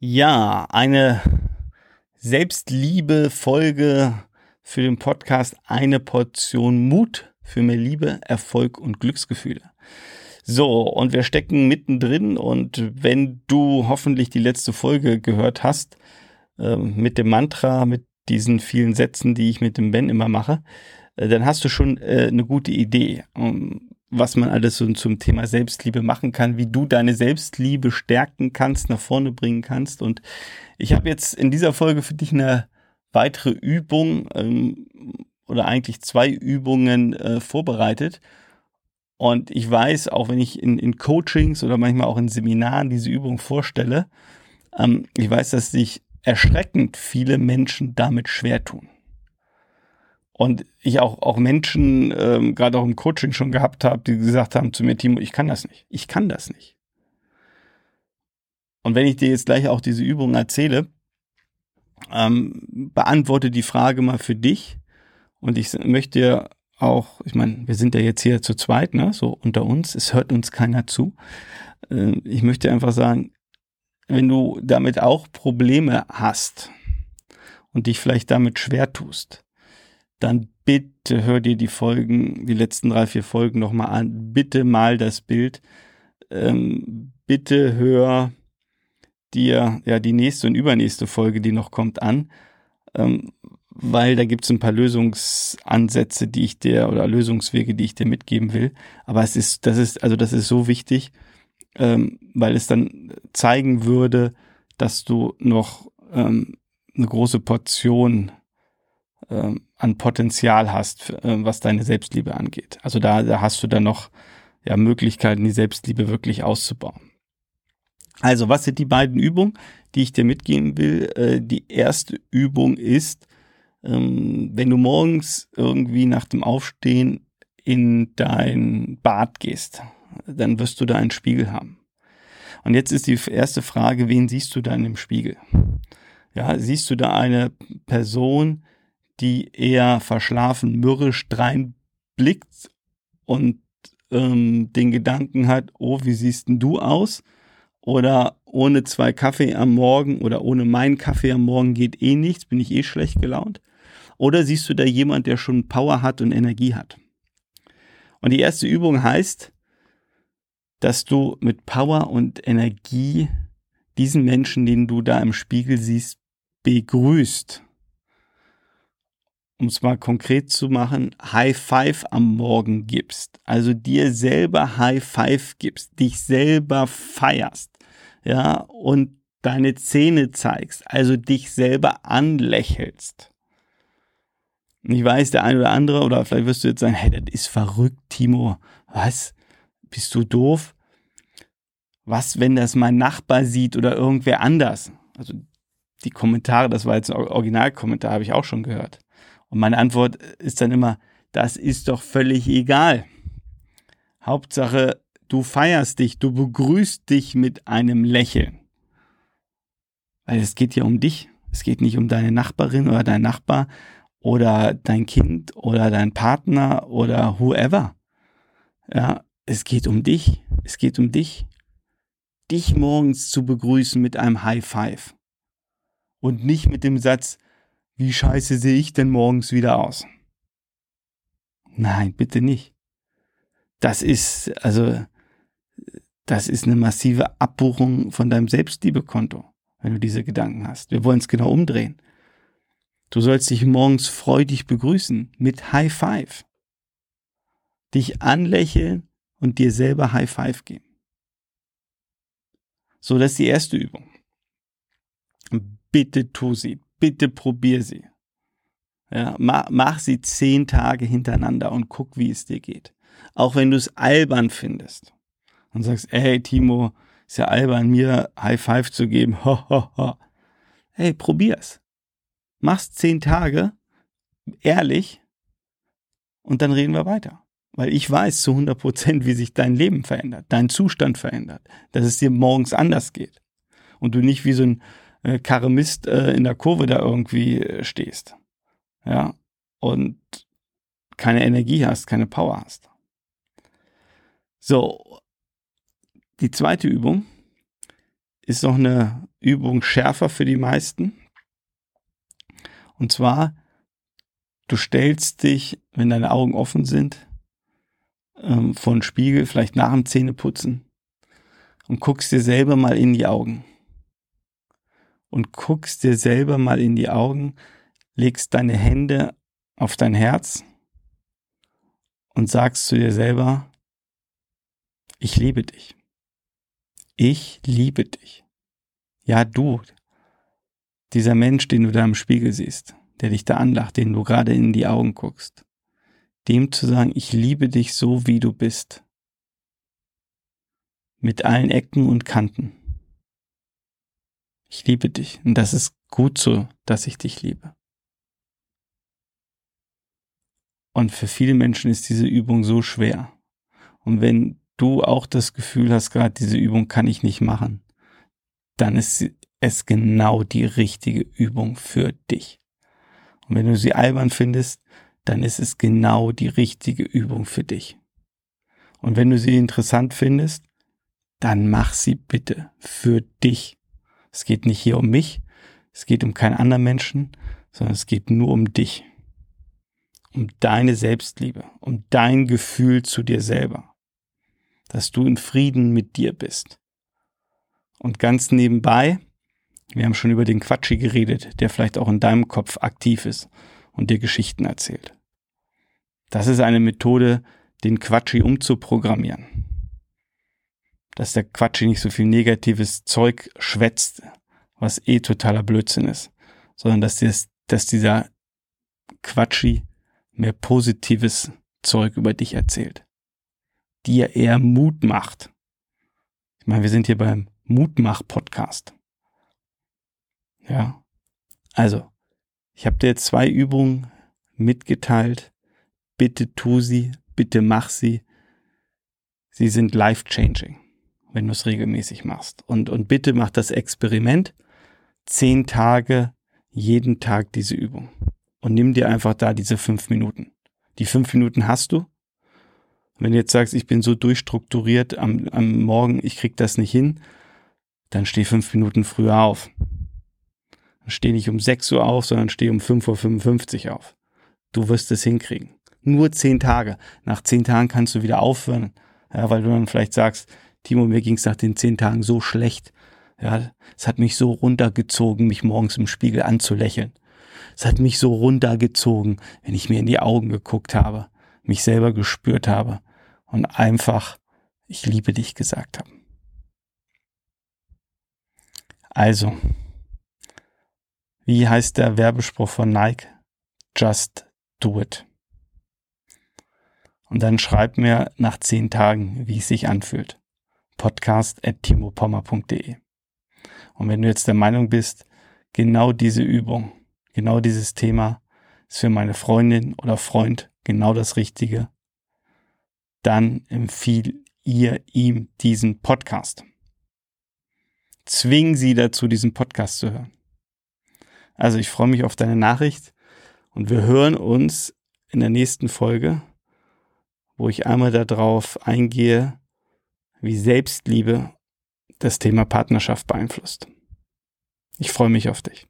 Ja, eine Selbstliebe-Folge für den Podcast Eine Portion Mut für mehr Liebe, Erfolg und Glücksgefühle. So, und wir stecken mittendrin und wenn du hoffentlich die letzte Folge gehört hast, äh, mit dem Mantra, mit diesen vielen Sätzen, die ich mit dem Ben immer mache, äh, dann hast du schon äh, eine gute Idee. Um, was man alles so zum Thema Selbstliebe machen kann, wie du deine Selbstliebe stärken kannst, nach vorne bringen kannst. Und ich habe jetzt in dieser Folge für dich eine weitere Übung ähm, oder eigentlich zwei Übungen äh, vorbereitet. Und ich weiß, auch wenn ich in, in Coachings oder manchmal auch in Seminaren diese Übung vorstelle, ähm, ich weiß, dass sich erschreckend viele Menschen damit schwer tun. Und ich auch, auch Menschen, ähm, gerade auch im Coaching schon gehabt habe, die gesagt haben zu mir, Timo, ich kann das nicht. Ich kann das nicht. Und wenn ich dir jetzt gleich auch diese Übung erzähle, ähm, beantworte die Frage mal für dich. Und ich möchte auch, ich meine, wir sind ja jetzt hier zu zweit, ne, so unter uns, es hört uns keiner zu. Äh, ich möchte einfach sagen, wenn du damit auch Probleme hast und dich vielleicht damit schwer tust, dann bitte hör dir die Folgen, die letzten drei, vier Folgen nochmal an. Bitte mal das Bild. Ähm, bitte hör dir ja die nächste und übernächste Folge, die noch kommt, an. Ähm, weil da gibt es ein paar Lösungsansätze, die ich dir oder Lösungswege, die ich dir mitgeben will. Aber es ist, das ist, also das ist so wichtig, ähm, weil es dann zeigen würde, dass du noch ähm, eine große Portion ähm, an Potenzial hast, äh, was deine Selbstliebe angeht. Also da, da hast du dann noch ja, Möglichkeiten, die Selbstliebe wirklich auszubauen. Also, was sind die beiden Übungen, die ich dir mitgeben will? Äh, die erste Übung ist, ähm, wenn du morgens irgendwie nach dem Aufstehen in dein Bad gehst, dann wirst du da einen Spiegel haben. Und jetzt ist die erste Frage, wen siehst du da in dem Spiegel? Ja, siehst du da eine Person, die eher verschlafen, mürrisch dreinblickt und ähm, den Gedanken hat, oh, wie siehst denn du aus? Oder ohne zwei Kaffee am Morgen oder ohne meinen Kaffee am Morgen geht eh nichts, bin ich eh schlecht gelaunt? Oder siehst du da jemand, der schon Power hat und Energie hat? Und die erste Übung heißt, dass du mit Power und Energie diesen Menschen, den du da im Spiegel siehst, begrüßt um es mal konkret zu machen, High Five am Morgen gibst. Also dir selber High Five gibst, dich selber feierst, ja, und deine Zähne zeigst, also dich selber anlächelst. Ich weiß, der eine oder andere, oder vielleicht wirst du jetzt sagen, hey, das ist verrückt, Timo. Was? Bist du doof? Was, wenn das mein Nachbar sieht oder irgendwer anders? Also die Kommentare, das war jetzt ein Originalkommentar, habe ich auch schon gehört. Und meine Antwort ist dann immer, das ist doch völlig egal. Hauptsache, du feierst dich, du begrüßt dich mit einem Lächeln. Weil es geht ja um dich. Es geht nicht um deine Nachbarin oder dein Nachbar oder dein Kind oder dein Partner oder whoever. Ja, es geht um dich. Es geht um dich. Dich morgens zu begrüßen mit einem High Five. Und nicht mit dem Satz, wie scheiße sehe ich denn morgens wieder aus? Nein, bitte nicht. Das ist, also, das ist eine massive Abbuchung von deinem Selbstliebekonto, wenn du diese Gedanken hast. Wir wollen es genau umdrehen. Du sollst dich morgens freudig begrüßen mit High Five. Dich anlächeln und dir selber High Five geben. So, das ist die erste Übung. Bitte tu sie bitte probier sie. Ja, mach, mach sie zehn Tage hintereinander und guck, wie es dir geht. Auch wenn du es albern findest und sagst, ey Timo, ist ja albern, mir High Five zu geben. Ho, ho, ho. Hey, probier's. Mach's zehn Tage, ehrlich, und dann reden wir weiter. Weil ich weiß zu 100 Prozent, wie sich dein Leben verändert, dein Zustand verändert, dass es dir morgens anders geht. Und du nicht wie so ein äh, äh, in der Kurve da irgendwie äh, stehst. Ja. Und keine Energie hast, keine Power hast. So. Die zweite Übung ist noch eine Übung schärfer für die meisten. Und zwar, du stellst dich, wenn deine Augen offen sind, ähm, einen Spiegel, vielleicht nach dem Zähneputzen, und guckst dir selber mal in die Augen. Und guckst dir selber mal in die Augen, legst deine Hände auf dein Herz und sagst zu dir selber, ich liebe dich. Ich liebe dich. Ja, du, dieser Mensch, den du da im Spiegel siehst, der dich da anlacht, den du gerade in die Augen guckst, dem zu sagen, ich liebe dich so, wie du bist. Mit allen Ecken und Kanten. Ich liebe dich. Und das ist gut so, dass ich dich liebe. Und für viele Menschen ist diese Übung so schwer. Und wenn du auch das Gefühl hast, gerade diese Übung kann ich nicht machen, dann ist es genau die richtige Übung für dich. Und wenn du sie albern findest, dann ist es genau die richtige Übung für dich. Und wenn du sie interessant findest, dann mach sie bitte für dich. Es geht nicht hier um mich, es geht um keinen anderen Menschen, sondern es geht nur um dich. Um deine Selbstliebe, um dein Gefühl zu dir selber. Dass du in Frieden mit dir bist. Und ganz nebenbei, wir haben schon über den Quatschi geredet, der vielleicht auch in deinem Kopf aktiv ist und dir Geschichten erzählt. Das ist eine Methode, den Quatschi umzuprogrammieren. Dass der Quatschi nicht so viel negatives Zeug schwätzt, was eh totaler Blödsinn ist, sondern dass, dies, dass dieser Quatschi mehr positives Zeug über dich erzählt. Dir eher Mut macht. Ich meine, wir sind hier beim Mutmach-Podcast. Ja. Also, ich habe dir zwei Übungen mitgeteilt. Bitte tu sie, bitte mach sie. Sie sind life-changing, wenn du es regelmäßig machst. Und, und bitte mach das Experiment. Zehn Tage, jeden Tag diese Übung. Und nimm dir einfach da diese fünf Minuten. Die fünf Minuten hast du. Wenn du jetzt sagst, ich bin so durchstrukturiert am, am Morgen, ich krieg das nicht hin, dann steh fünf Minuten früher auf. Dann steh nicht um 6 Uhr auf, sondern steh um 5.55 Uhr auf. Du wirst es hinkriegen. Nur zehn Tage. Nach zehn Tagen kannst du wieder aufhören. Ja, weil du dann vielleicht sagst, Timo, mir ging es nach den zehn Tagen so schlecht. Ja, es hat mich so runtergezogen, mich morgens im Spiegel anzulächeln. Es hat mich so runtergezogen, wenn ich mir in die Augen geguckt habe, mich selber gespürt habe und einfach, ich liebe dich gesagt habe. Also, wie heißt der Werbespruch von Nike? Just do it. Und dann schreib mir nach zehn Tagen, wie es sich anfühlt. Podcast at timopommer.de. Und wenn du jetzt der Meinung bist, genau diese Übung, genau dieses Thema ist für meine Freundin oder Freund genau das Richtige, dann empfiehl ihr ihm diesen Podcast zwingen sie dazu, diesen Podcast zu hören. Also ich freue mich auf deine Nachricht und wir hören uns in der nächsten Folge, wo ich einmal darauf eingehe, wie Selbstliebe das Thema Partnerschaft beeinflusst. Ich freue mich auf dich.